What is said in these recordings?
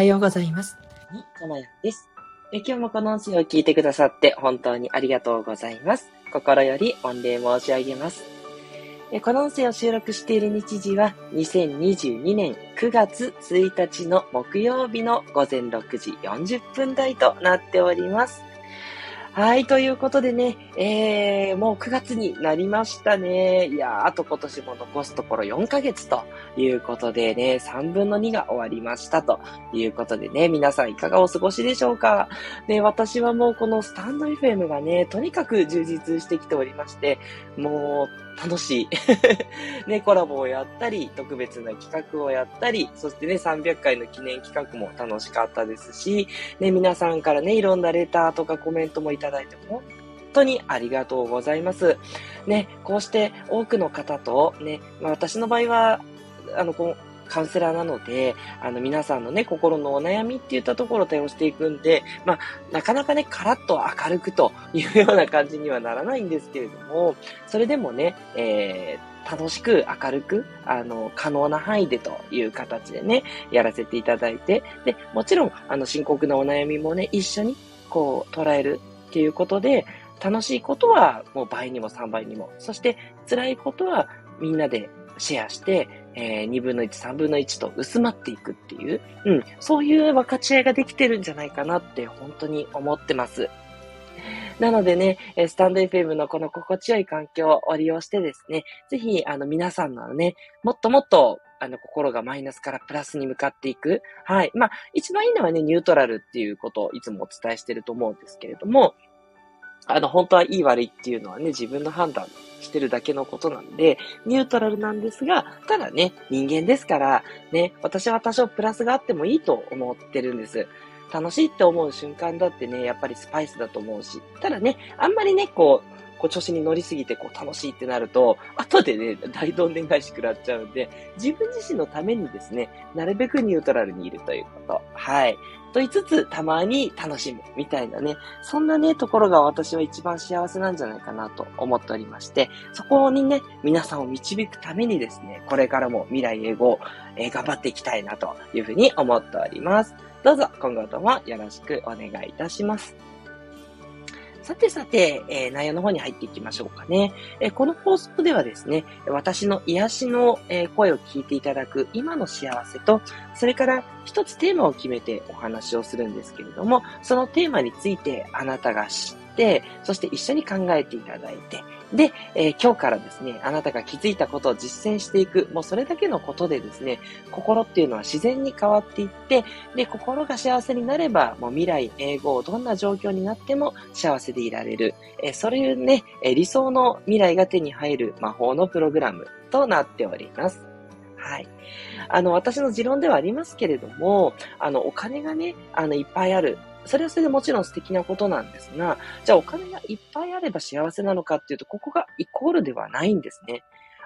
はようございます。に、ともやです。え今日もこの音声を聞いてくださって本当にありがとうございます。心より御礼申し上げます。えこの音声を収録している日時は2022年9月1日の木曜日の午前6時40分台となっております。はい、ということでね、えー、もう9月になりましたね。いやー、あと今年も残すところ4ヶ月ということでね、3分の2が終わりましたということでね、皆さんいかがお過ごしでしょうか？ね、私はもうこのスタンド FM がね、とにかく充実してきておりまして、もう楽しい。ね、コラボをやったり、特別な企画をやったり、そしてね、300回の記念企画も楽しかったですし、ね、皆さんからね、いろんなレターとかコメントもいただいて、本当にありがとうございます。ね、こうして多くの方と、ね、まあ、私の場合は、あの、こう、カウンセラーなので、あの、皆さんのね、心のお悩みっていったところを対応していくんで、まあ、なかなかね、カラッと明るくというような感じにはならないんですけれども、それでもね、えー、楽しく明るく、あの、可能な範囲でという形でね、やらせていただいて、で、もちろん、あの、深刻なお悩みもね、一緒に、こう、捉えるっていうことで、楽しいことはもう倍にも3倍にも、そして辛いことはみんなでシェアして、えー、2分の1、3分の1と薄まっていくっていう、うん、そういう分かち合いができてるんじゃないかなって本当に思ってます。なのでね、スタンド FM のこの心地よい環境を利用してですね、ぜひ、あの、皆さんのね、もっともっと、あの、心がマイナスからプラスに向かっていく。はい。まあ、一番いいのはね、ニュートラルっていうことをいつもお伝えしてると思うんですけれども、あの、本当はいい悪いっていうのはね、自分の判断してるだけのことなんで、ニュートラルなんですが、ただね、人間ですから、ね、私は多少プラスがあってもいいと思ってるんです。楽しいって思う瞬間だってね、やっぱりスパイスだと思うし、ただね、あんまりね、こう、こう調子に乗りすぎてこう楽しいってなると、後でね、大どんでん返し食らっちゃうんで、自分自身のためにですね、なるべくニュートラルにいるということ。はい。と言いつつ、たまに楽しむ、みたいなね、そんなね、ところが私は一番幸せなんじゃないかなと思っておりまして、そこにね、皆さんを導くためにですね、これからも未来英語を、えー頑張っていきたいなというふうに思っております。どうぞ今後ともよろしくお願いいたします。さてさて、えー内容の方に入っていきましょうかね。えーこの放送ではですね、私の癒しの、声を聞いていただく今の幸せと、それから一つテーマを決めてお話をするんですけれども、そのテーマについてあなたが知って、そして一緒に考えていただいて、で、えー今日からですね、あなたが気づいたことを実践していく、もうそれだけのことでですね、心っていうのは自然に変わっていって、で、心が幸せになれば、もう未来、英語、どんな状況になっても幸せでいられる。えーそういうね、えー理想の未来が手に入る魔法のプログラムとなっております。はい。あの、私の持論ではありますけれども、あの、お金がね、あの、いっぱいある。それはそれでもちろん素敵なことなんですが、じゃあお金がいっぱいあれば幸せなのかっていうと、ここがイコールではないんですね。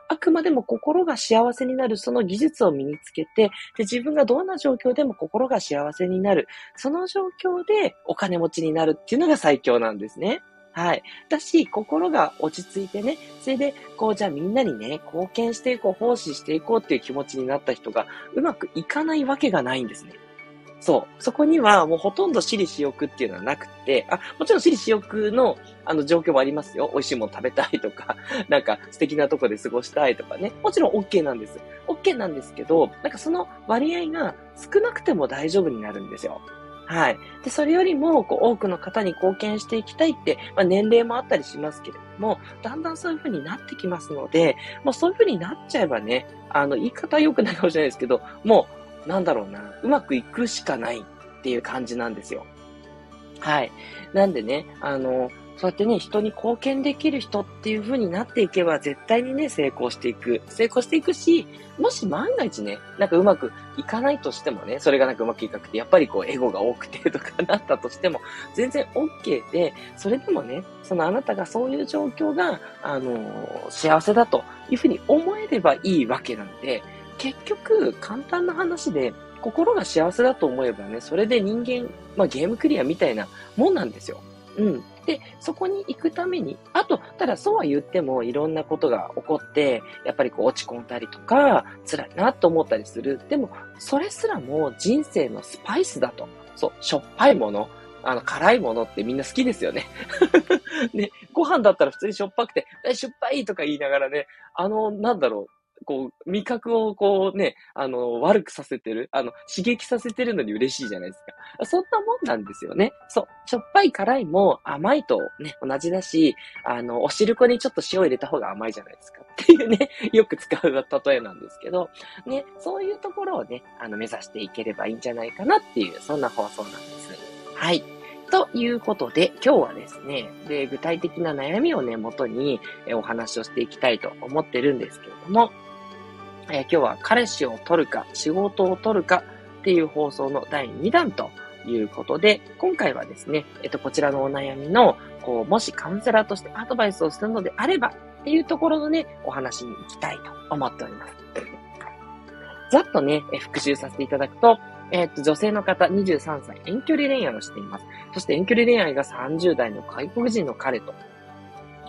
あくまでも心が幸せになるその技術を身につけて、で、自分がどんな状況でも心が幸せになる。その状況でお金持ちになるっていうのが最強なんですね。はい。だし、心が落ち着いてね、それで、こう、じゃあみんなにね、貢献していこう、奉仕していこうっていう気持ちになった人が、うまくいかないわけがないんですね。そう。そこにはもうほとんど私利私欲っていうのはなくて、あ、もちろん私利私欲の、あの、状況もありますよ。美味しいもの食べたいとか、なんか素敵なとこで過ごしたいとかね。もちろん OK なんです。OK なんですけど、なんかその割合が少なくても大丈夫になるんですよ。はい。で、それよりも、こう、多くの方に貢献していきたいって、まあ、年齢もあったりしますけれども、だんだんそういう風になってきますので、もうそういう風になっちゃえばね、あの、言い方良くないかもしれないですけど、もう、なんだろうな、うまくいくしかないっていう感じなんですよ。はい。なんでね、あの、そうやってね、人に貢献できる人っていう風になっていけば、絶対にね、成功していく。成功していくし、もし万が一ね、なんかうまくいかないとしてもね、それがなんかうまくいかなくて、やっぱりこう、エゴが多くてとかなったとしても、全然 OK で、それでもね、そのあなたがそういう状況が、あの幸せだというふうに思えればいいわけなんで、結局、簡単な話で、心が幸せだと思えばね、それで人間、まあゲームクリアみたいなもんなんですよ。うん。で、そこに行くために、あと、ただそうは言ってもいろんなことが起こって、やっぱりこう落ち込んだりとか、辛いなと思ったりする。でも、それすらも人生のスパイスだと。そう、しょっぱいもの、あの、辛いものってみんな好きですよね。ね、ご飯だったら普通にしょっぱくて、え、しょっぱいとか言いながらね、あの、なんだろう、こう、味覚をこうね、あの、悪くさせてる、あの、刺激させてるのに嬉しいじゃないですか。そんなもんなんですよね。そう。しょっぱい辛いも甘いとね、同じだし、あの、お汁粉にちょっと塩入れた方が甘いじゃないですか。っていうね、よく使う例えなんですけど、ね、そういうところをね、あの、目指していければいいんじゃないかなっていう、そんな放送なんです。はい。ということで、今日はですね、で、具体的な悩みをね、元にお話をしていきたいと思ってるんですけれども、え、今日は彼氏を取るか、仕事を取るかっていう放送の第2弾ということで、今回はですね、えっと、こちらのお悩みの、こう、もしカウンセラーとしてアドバイスをするのであればっていうところのね、お話に行きたいと思っております。ざっとね、復習させていただくと、えっと、女性の方23歳、遠距離恋愛をしています。そして遠距離恋愛が30代の外国人の彼と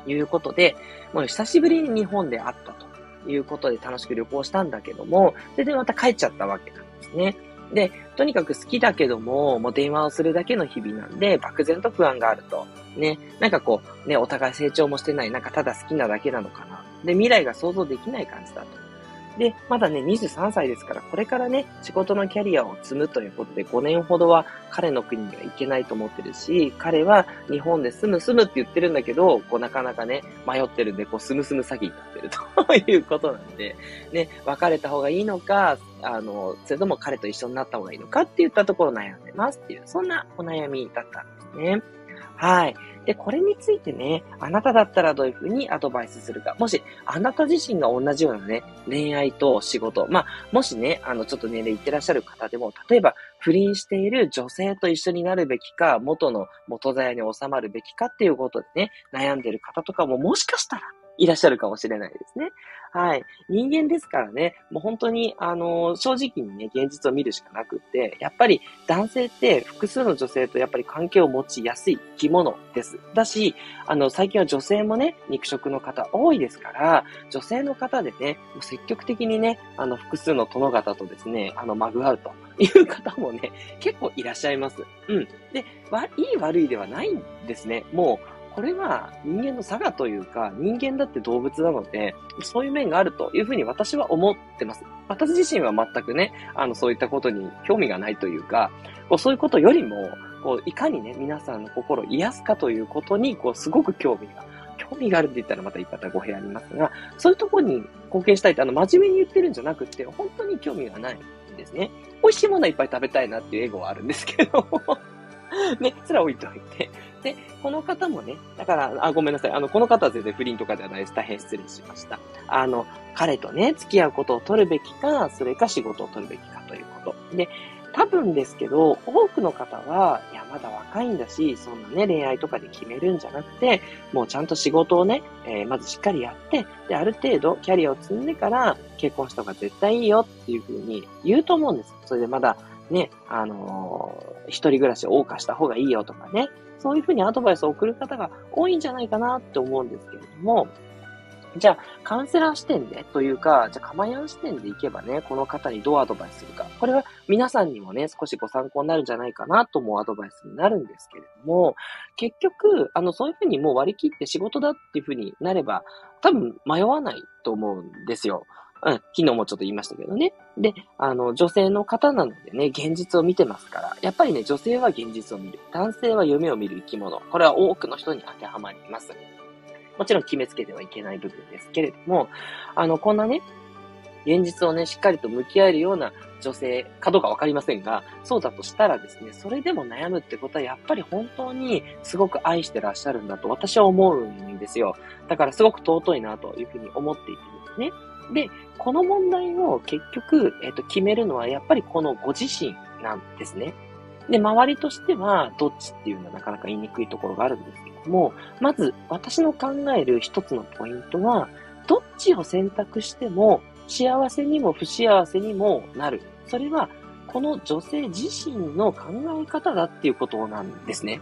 いうことで、もう久しぶりに日本で会ったと。いうことで楽しく旅行したんだけども、それでまた帰っちゃったわけなんですね。で、とにかく好きだけども、もう電話をするだけの日々なんで、漠然と不安があると。ね、なんかこう、ね、お互い成長もしてない、なんかただ好きなだけなのかな。で、未来が想像できない感じだと。で、まだね、23歳ですから、これからね、仕事のキャリアを積むということで、5年ほどは彼の国には行けないと思ってるし、彼は日本で住む住むって言ってるんだけど、こうなかなかね、迷ってるんで、こう、住む住む詐欺になってるということなんで、ね、別れた方がいいのか、あの、それとも彼と一緒になった方がいいのかって言ったところ悩んでますっていう、そんなお悩みだったんですね。はい。で、これについてね、あなただったらどういうふうにアドバイスするか。もし、あなた自身が同じようなね、恋愛と仕事。まあ、もしね、あの、ちょっと年齢いってらっしゃる方でも、例えば、不倫している女性と一緒になるべきか、元の元座屋に収まるべきかっていうことでね、悩んでる方とかももしかしたらいらっしゃるかもしれないですね。はい。人間ですからね、もう本当に、あの、正直にね、現実を見るしかなくって、やっぱり男性って複数の女性とやっぱり関係を持ちやすい生き物です。だし、あの、最近は女性もね、肉食の方多いですから、女性の方でね、もう積極的にね、あの、複数の殿方とですね、あの、まぐわうという方もね、結構いらっしゃいます。うん。で、わ、いい悪いではないんですね。もう、これは人間の差がというか、人間だって動物なので、そういう面があるというふうに私は思ってます。私自身は全くね、あの、そういったことに興味がないというか、こうそういうことよりも、こう、いかにね、皆さんの心を癒すかということに、こう、すごく興味が、興味があるって言ったらまた言い方語弊ありますが、そういうところに貢献したいって、あの、真面目に言ってるんじゃなくて、本当に興味がないんですね。美味しいものはいっぱい食べたいなっていうエゴはあるんですけど ね、それ置いといて。で、この方もね、だから、あ、ごめんなさい。あの、この方は全然不倫とかではないです。大変失礼しました。あの、彼とね、付き合うことを取るべきか、それか仕事を取るべきかということ。で、多分ですけど、多くの方は、いや、まだ若いんだし、そんなね、恋愛とかで決めるんじゃなくて、もうちゃんと仕事をね、えー、まずしっかりやって、で、ある程度キャリアを積んでから結婚した方が絶対いいよっていうふうに言うと思うんです。それでまだ、ね、あのー、一人暮らしを謳歌した方がいいよとかね、そういうふうにアドバイスを送る方が多いんじゃないかなって思うんですけれども、じゃあ、カウンセラー視点でというか、じゃあ、カマヤン視点でいけばね、この方にどうアドバイスするか。これは皆さんにもね、少しご参考になるんじゃないかなと思うアドバイスになるんですけれども、結局、あの、そういうふうにもう割り切って仕事だっていうふうになれば、多分迷わないと思うんですよ。うん、昨日もちょっと言いましたけどね。で、あの、女性の方なのでね、現実を見てますから、やっぱりね、女性は現実を見る。男性は夢を見る生き物。これは多くの人に当てはまります。もちろん決めつけてはいけない部分ですけれども、あの、こんなね、現実をね、しっかりと向き合えるような女性かどうかわかりませんが、そうだとしたらですね、それでも悩むってことはやっぱり本当にすごく愛してらっしゃるんだと私は思うんですよ。だからすごく尊いなというふうに思っていてですね。で、この問題を結局、えっ、と、決めるのはやっぱりこのご自身なんですね。で、周りとしてはどっちっていうのはなかなか言いにくいところがあるんですけども、まず私の考える一つのポイントは、どっちを選択しても幸せにも不幸せにもなる。それは、この女性自身の考え方だっていうことなんですね。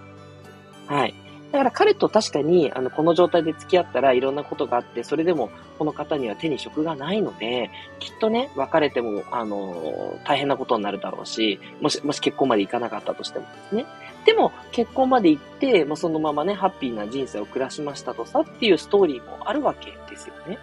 はい。だから彼と確かに、あの、この状態で付き合ったらいろんなことがあって、それでもこの方には手に職がないので、きっとね、別れても、あの、大変なことになるだろうし、もし、もし結婚までいかなかったとしてもですね。でも、結婚まで行って、もうそのままね、ハッピーな人生を暮らしましたとさっていうストーリーもあるわけですよね。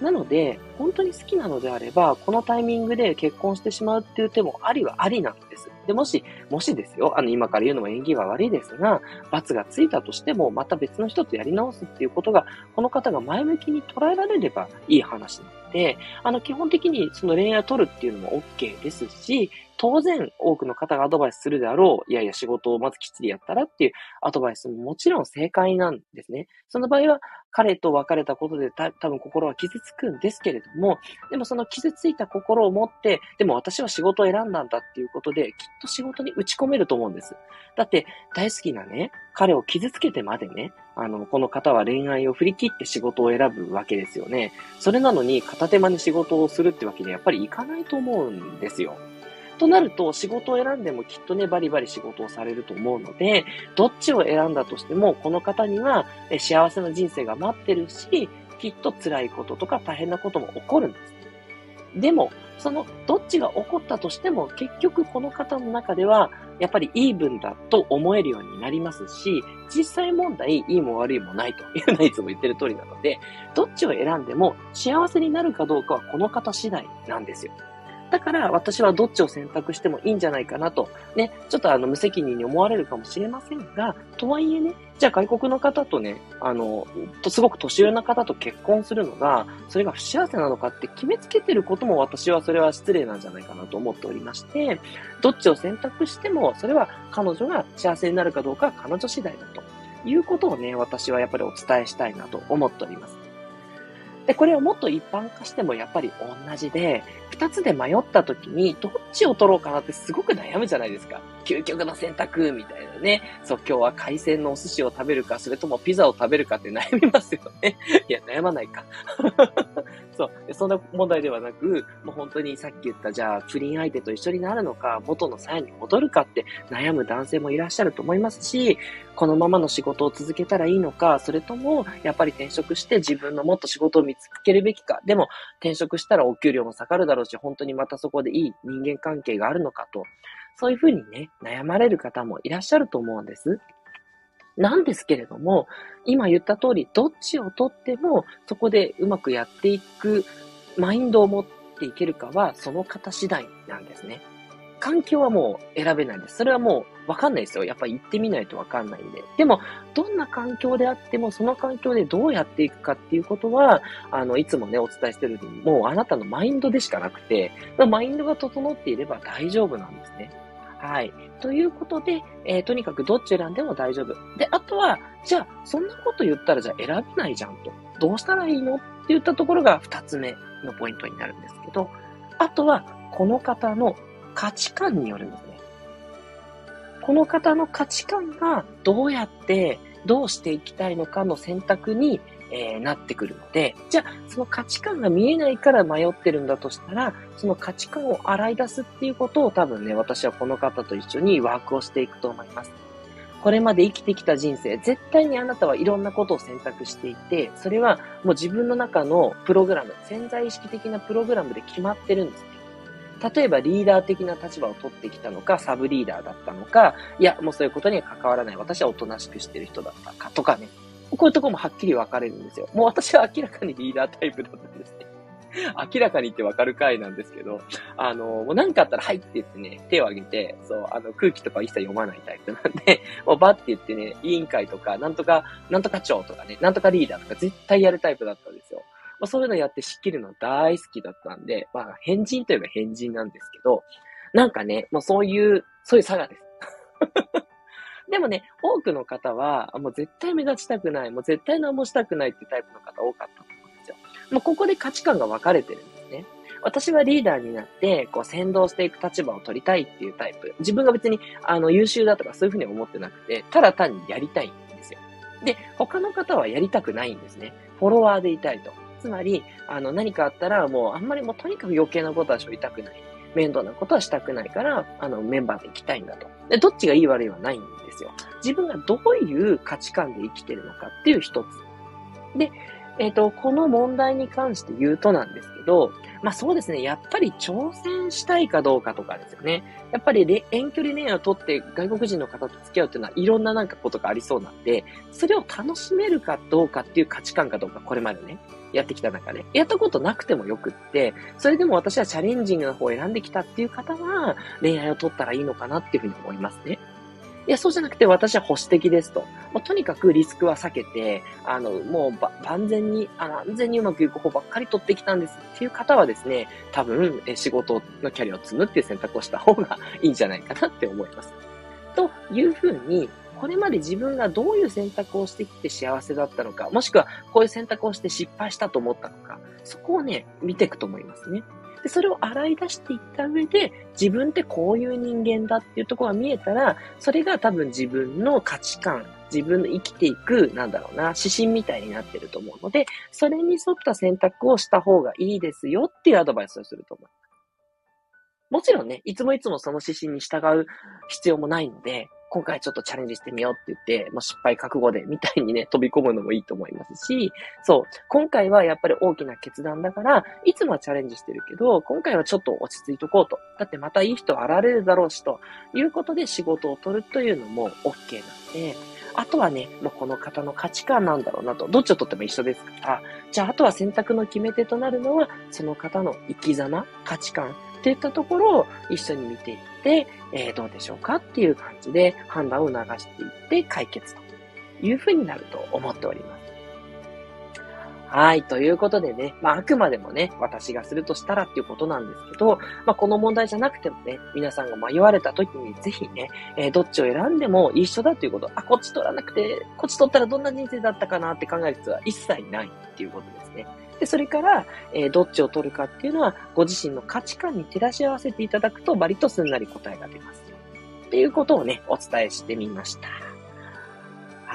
なので、本当に好きなのであれば、このタイミングで結婚してしまうっていう手もありはありなんです。で、もし、もしですよ、あの、今から言うのも縁起は悪いですが、罰がついたとしても、また別の人とやり直すっていうことが、この方が前向きに捉えられればいい話なので、あの、基本的にその恋愛を取るっていうのも OK ですし、当然多くの方がアドバイスするであろう、いやいや仕事をまずきっちりやったらっていうアドバイスももちろん正解なんですね。その場合は彼と別れたことでた多分心は傷つくんですけれども、でもその傷ついた心を持って、でも私は仕事を選んだんだっていうことで、きっと仕事に打ち込めると思うんです。だって大好きなね、彼を傷つけてまでね、あの、この方は恋愛を振り切って仕事を選ぶわけですよね。それなのに片手間に仕事をするってわけにはやっぱりいかないと思うんですよ。となると、仕事を選んでもきっとね、バリバリ仕事をされると思うので、どっちを選んだとしても、この方には幸せな人生が待ってるし、きっと辛いこととか大変なことも起こるんです。でも、その、どっちが起こったとしても、結局この方の中では、やっぱりイーブンだと思えるようになりますし、実際問題、いいも悪いもないと いうのはいつも言ってる通りなので、どっちを選んでも幸せになるかどうかはこの方次第なんですよ。だから私はどっちを選択してもいいんじゃないかなと、ね、ちょっとあの無責任に思われるかもしれませんが、とはいえね、じゃあ外国の方とね、あの、とすごく年上の方と結婚するのが、それが不幸せなのかって決めつけてることも私はそれは失礼なんじゃないかなと思っておりまして、どっちを選択しても、それは彼女が幸せになるかどうかは彼女次第だということをね、私はやっぱりお伝えしたいなと思っております。で、これをもっと一般化してもやっぱり同じで、二つで迷った時にどっちを取ろうかなってすごく悩むじゃないですか。究極の選択みたいなね。そう、今日は海鮮のお寿司を食べるか、それともピザを食べるかって悩みますよね。いや、悩まないか。そう。そんな問題ではなく、もう本当にさっき言った、じゃあ、不倫相手と一緒になるのか、元の鞘に戻るかって悩む男性もいらっしゃると思いますし、このままの仕事を続けたらいいのか、それとも、やっぱり転職して自分のもっと仕事を見つけるべきか。でも、転職したらお給料も下がるだろうし、本当にまたそこでいい人間関係があるのかと。そういうふうにね、悩まれる方もいらっしゃると思うんです。なんですけれども、今言った通り、どっちをとっても、そこでうまくやっていくマインドを持っていけるかは、その方次第なんですね。環境はもう選べないです。それはもうわかんないですよ。やっぱり行ってみないとわかんないんで。でも、どんな環境であっても、その環境でどうやっていくかっていうことは、あの、いつもね、お伝えしてるように、もうあなたのマインドでしかなくて、マインドが整っていれば大丈夫なんですね。はい。ということで、えー、とにかくどっち選んでも大丈夫。で、あとは、じゃあ、そんなこと言ったらじゃあ選べないじゃんと。どうしたらいいのって言ったところが二つ目のポイントになるんですけど、あとは、この方の価値観によるんですね。この方の価値観がどうやってどうしていきたいのかの選択にえー、なってくるので、じゃあ、その価値観が見えないから迷ってるんだとしたら、その価値観を洗い出すっていうことを多分ね、私はこの方と一緒にワークをしていくと思います。これまで生きてきた人生、絶対にあなたはいろんなことを選択していて、それはもう自分の中のプログラム、潜在意識的なプログラムで決まってるんです。例えばリーダー的な立場を取ってきたのか、サブリーダーだったのか、いや、もうそういうことには関わらない。私はおとなしくしてる人だったかとかね。こういうとこもはっきり分かれるんですよ。もう私は明らかにリーダータイプだったんですね。明らかにって分かる回なんですけど、あの、もう何かあったら、はいって言ってね、手を挙げて、そう、あの、空気とか一切読まないタイプなんで、もうバッて言ってね、委員会とか、なんとか、なんとか長とかね、なんとかリーダーとか絶対やるタイプだったんですよ。まあ、そういうのやって仕切るの大好きだったんで、まあ、変人といえば変人なんですけど、なんかね、もうそういう、そういう差がです。でもね、多くの方は、もう絶対目立ちたくない、もう絶対何もしたくないっていうタイプの方多かったと思うんですよ。もうここで価値観が分かれてるんですね。私はリーダーになって、こう、先導していく立場を取りたいっていうタイプ。自分が別に、あの、優秀だとかそういうふうに思ってなくて、ただ単にやりたいんですよ。で、他の方はやりたくないんですね。フォロワーでいたいと。つまり、あの、何かあったら、もう、あんまりもうとにかく余計なことはしょいたくない。面倒なことはしたくないから、あの、メンバーで行きたいんだと。で、どっちがいい悪いはないんですよ。自分がどういう価値観で生きてるのかっていう一つ。で、えっ、ー、と、この問題に関して言うとなんですけど、まあそうですね、やっぱり挑戦したいかどうかとかですよね。やっぱり遠距離恋愛を取って外国人の方と付き合うっていうのはいろんななんかことがありそうなんで、それを楽しめるかどうかっていう価値観かどうか、これまでね、やってきた中で、やったことなくてもよくって、それでも私はチャレンジングな方を選んできたっていう方は、恋愛を取ったらいいのかなっていうふうに思いますね。いや、そうじゃなくて私は保守的ですと。もうとにかくリスクは避けて、あの、もう万全に、あの、安全にうまくいく方ばっかり取ってきたんですっていう方はですね、多分、え仕事のキャリアを積むっていう選択をした方がいいんじゃないかなって思います。というふうに、これまで自分がどういう選択をしてきて幸せだったのか、もしくはこういう選択をして失敗したと思ったのか、そこをね、見ていくと思いますね。で、それを洗い出していった上で、自分ってこういう人間だっていうところが見えたら、それが多分自分の価値観、自分の生きていく、なんだろうな、指針みたいになってると思うので、それに沿った選択をした方がいいですよっていうアドバイスをすると思います。もちろんね、いつもいつもその指針に従う必要もないので、今回ちょっとチャレンジしてみようって言って、もう失敗覚悟でみたいにね、飛び込むのもいいと思いますし、そう、今回はやっぱり大きな決断だから、いつもはチャレンジしてるけど、今回はちょっと落ち着いとこうと。だってまたいい人現れるだろうし、ということで仕事を取るというのも OK なんで、あとはね、もうこの方の価値観なんだろうなと。どっちをとっても一緒ですから。じゃあ、あとは選択の決め手となるのは、その方の生き様、価値観っていったところを一緒に見ていって、えー、どうでしょうかっていう感じで判断を促していって解決というふうになると思っております。はい。ということでね、まあ、あくまでもね、私がするとしたらっていうことなんですけど、まあ、この問題じゃなくてもね、皆さんが迷われた時にぜひね、えー、どっちを選んでも一緒だということ。あ、こっち取らなくて、こっち取ったらどんな人生だったかなって考える必要は一切ないっていうことですね。で、それから、えー、どっちを取るかっていうのは、ご自身の価値観に照らし合わせていただくと、割とすんなり答えが出ます。っていうことをね、お伝えしてみました。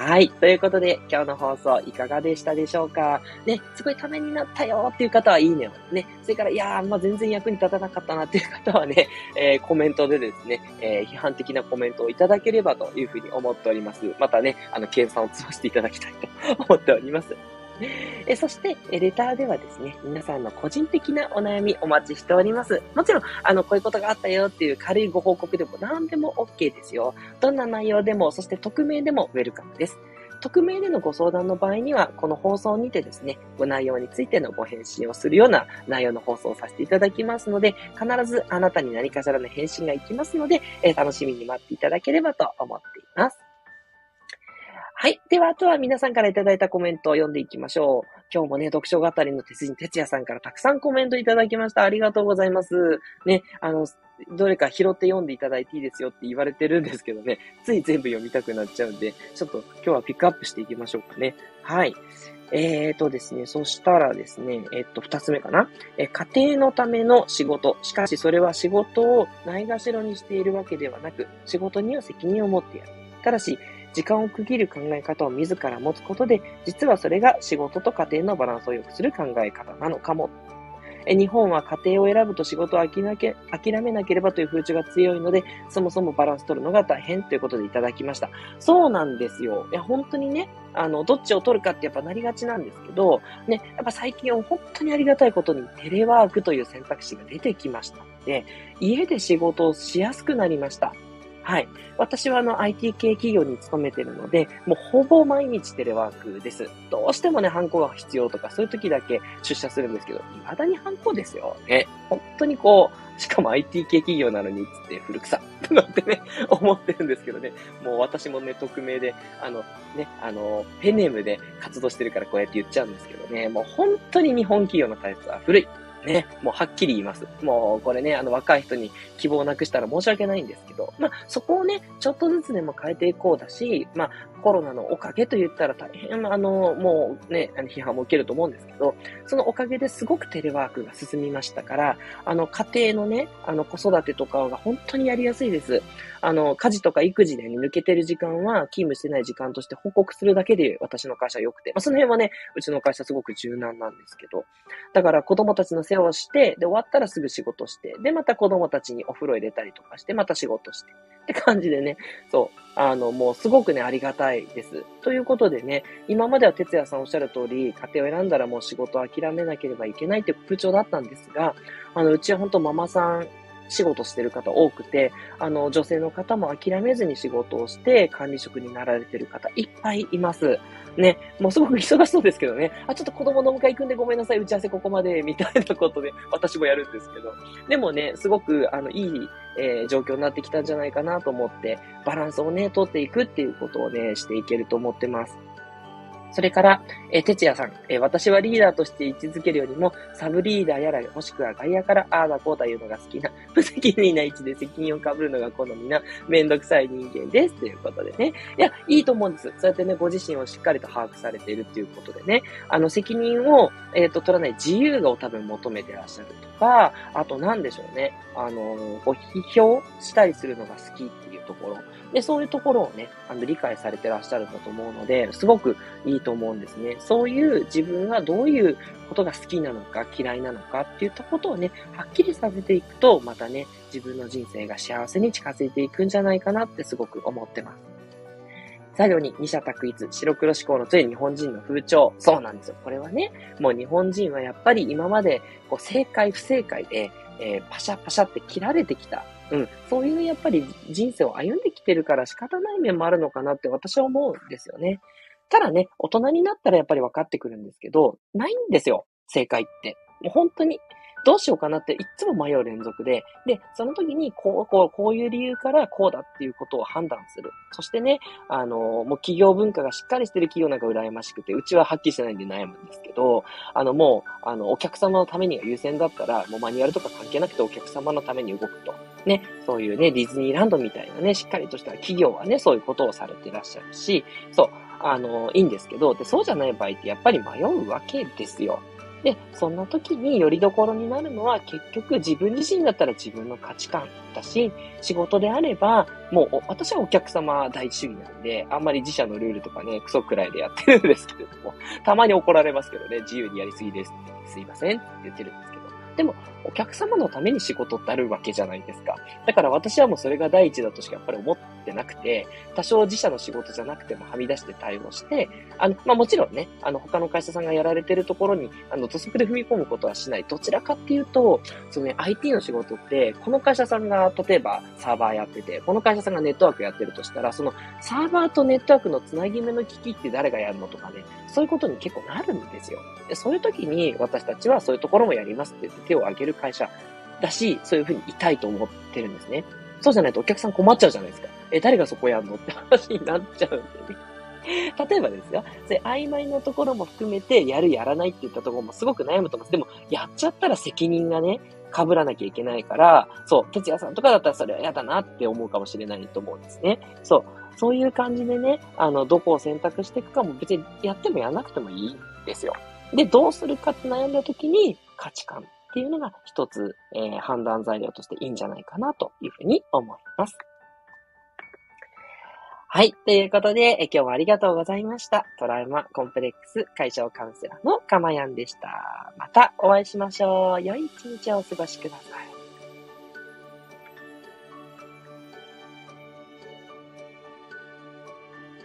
はい。ということで、今日の放送いかがでしたでしょうか？ね、すごいためになったよっていう方はいいねをね。それから、いやー、まあ、全然役に立たなかったなっていう方はね、えー、コメントでですね、えー、批判的なコメントをいただければというふうに思っております。またね、あの、計算を積ませていただきたいと思っております。えそして、レターではですね、皆さんの個人的なお悩みお待ちしております。もちろん、あの、こういうことがあったよっていう軽いご報告でも何でも OK ですよ。どんな内容でも、そして匿名でもウェルカムです。匿名でのご相談の場合には、この放送にてですね、ご内容についてのご返信をするような内容の放送をさせていただきますので、必ずあなたに何かしらの返信がいきますので、え楽しみに待っていただければと思っています。はい。では、あとは皆さんからいただいたコメントを読んでいきましょう。今日もね、読書語りの鉄人哲也さんからたくさんコメントいただきました。ありがとうございます。ね、あの、どれか拾って読んでいただいていいですよって言われてるんですけどね、つい全部読みたくなっちゃうんで、ちょっと今日はピックアップしていきましょうかね。はい。えーとですね、そしたらですね、えっと、二つ目かな。え、家庭のための仕事。しかしそれは仕事をないがしろにしているわけではなく、仕事には責任を持ってやる。ただし、時間を区切る考え方を自ら持つことで、実はそれが仕事と家庭のバランスを良くする考え方なのかも。日本は家庭を選ぶと仕事を諦めなければという風潮が強いので、そもそもバランス取るのが大変ということでいただきました。そうなんですよ。いや、本当にね、あの、どっちを取るかってやっぱなりがちなんですけど、ね、やっぱ最近は本当にありがたいことにテレワークという選択肢が出てきましたので、家で仕事をしやすくなりました。はい。私はあの IT 系企業に勤めてるので、もうほぼ毎日テレワークです。どうしてもね、ハンコが必要とか、そういう時だけ出社するんですけど、未だにハンコですよ。ね。本当にこう、しかも IT 系企業なのに、つって古臭っなってね、思ってるんですけどね。もう私もね、匿名で、あの、ね、あの、ペンネームで活動してるからこうやって言っちゃうんですけどね、もう本当に日本企業の体質は古い。ね、もうはっきり言います。もうこれね、あの若い人に希望をなくしたら申し訳ないんですけど、まあそこをね、ちょっとずつでも変えていこうだし、まあコロナのおかげと言ったら大変、あの、もうね、批判も受けると思うんですけど、そのおかげですごくテレワークが進みましたから、あの、家庭のね、あの、子育てとかが本当にやりやすいです。あの、家事とか育児で、ね、抜けてる時間は勤務してない時間として報告するだけで私の会社は良くて、まあ、その辺はね、うちの会社すごく柔軟なんですけど、だから子供たちの世話をして、で、終わったらすぐ仕事して、で、また子供たちにお風呂入れたりとかして、また仕事して、って感じでね、そう、あの、もうすごくね、ありがたいです。ということでね、今までは哲也さんおっしゃる通り、家庭を選んだらもう仕事を諦めなければいけないって風潮だったんですが、あの、うちは本当ママさん仕事してる方多くて、あの、女性の方も諦めずに仕事をして管理職になられてる方いっぱいいます。ね、もうすごく忙しそうですけどね、あ、ちょっと子供の迎え行くんでごめんなさい、打ち合わせここまで、みたいなことで、私もやるんですけど。でもね、すごく、あの、いい、えー、状況になってきたんじゃないかなと思って、バランスをね、取っていくっていうことをね、していけると思ってます。それから、えー、哲也さん、えー、私はリーダーとして位置づけるよりも、サブリーダーやら、もしくは外野からああだこうだ言うのが好きな、無責任な位置で責任を被るのが好みな、めんどくさい人間です。ということでね。いや、いいと思うんです。そうやってね、ご自身をしっかりと把握されているっていうことでね、あの、責任を、えっ、ー、と、取らない自由を多分求めてらっしゃるとか、あと何でしょうね、あの、こう、批評したりするのが好きっていうところ。で、そういうところをね、あの、理解されてらっしゃるんだと思うので、すごくいいと思うんですね。そういう自分がどういうことが好きなのか嫌いなのかっていったことをね、はっきりさせていくと、またね、自分の人生が幸せに近づいていくんじゃないかなってすごく思ってます。最後に、二者択一、白黒思考の強い日本人の風潮。そうなんですよ。これはね、もう日本人はやっぱり今まで、こう、正解不正解で、えー、パシャパシャって切られてきたうん。そういうやっぱり人生を歩んできてるから仕方ない面もあるのかなって私は思うんですよね。ただね、大人になったらやっぱり分かってくるんですけど、ないんですよ。正解って。もう本当に。どうしようかなっていつも迷う連続で、で、その時にこう、こう、こういう理由からこうだっていうことを判断する。そしてね、あの、もう企業文化がしっかりしてる企業なんか羨ましくて、うちははっきりしてないんで悩むんですけど、あの、もう、あの、お客様のためにが優先だったら、もうマニュアルとか関係なくてお客様のために動くと。ね、そういうね、ディズニーランドみたいなね、しっかりとした企業はね、そういうことをされてらっしゃるし、そう、あの、いいんですけど、で、そうじゃない場合ってやっぱり迷うわけですよ。で、そんな時によりどころになるのは結局自分自身だったら自分の価値観だし、仕事であれば、もう私はお客様第一主義なんで、あんまり自社のルールとかね、クソくらいでやってるんですけれども、たまに怒られますけどね、自由にやりすぎです、すいませんって言ってるんですけど、でも、お客様のために仕事ってあるわけじゃないですか。だから私はもうそれが第一だとしかやっぱり思ってなくて、多少自社の仕事じゃなくてもはみ出して対応して、あの、まあ、もちろんね、あの、他の会社さんがやられてるところに、あの、土足で踏み込むことはしない。どちらかっていうと、そのね、IT の仕事って、この会社さんが例えばサーバーやってて、この会社さんがネットワークやってるとしたら、そのサーバーとネットワークのつなぎ目の機器って誰がやるのとかね、そういうことに結構なるんですよ。でそういう時に私たちはそういうところもやりますって言って手を挙げる会社だし、そういうふうにいたいと思ってるんですね。そうじゃないとお客さん困っちゃうじゃないですか。え、誰がそこやんのって話になっちゃうんでね。例えばですよ、それ曖昧なところも含めて、やるやらないって言ったところもすごく悩むと思います。でも、やっちゃったら責任がね、被らなきゃいけないから、そう、哲也さんとかだったらそれは嫌だなって思うかもしれないと思うんですね。そう。そういう感じでね、あの、どこを選択していくかも別にやってもやらなくてもいいんですよ。で、どうするかって悩んだ時に価値観っていうのが一つ、えー、判断材料としていいんじゃないかなというふうに思います。はい。ということで、え今日もありがとうございました。トラウマ、コンプレックス、解消カウンセラーのかまやんでした。またお会いしましょう。良い一日をお過ごしください。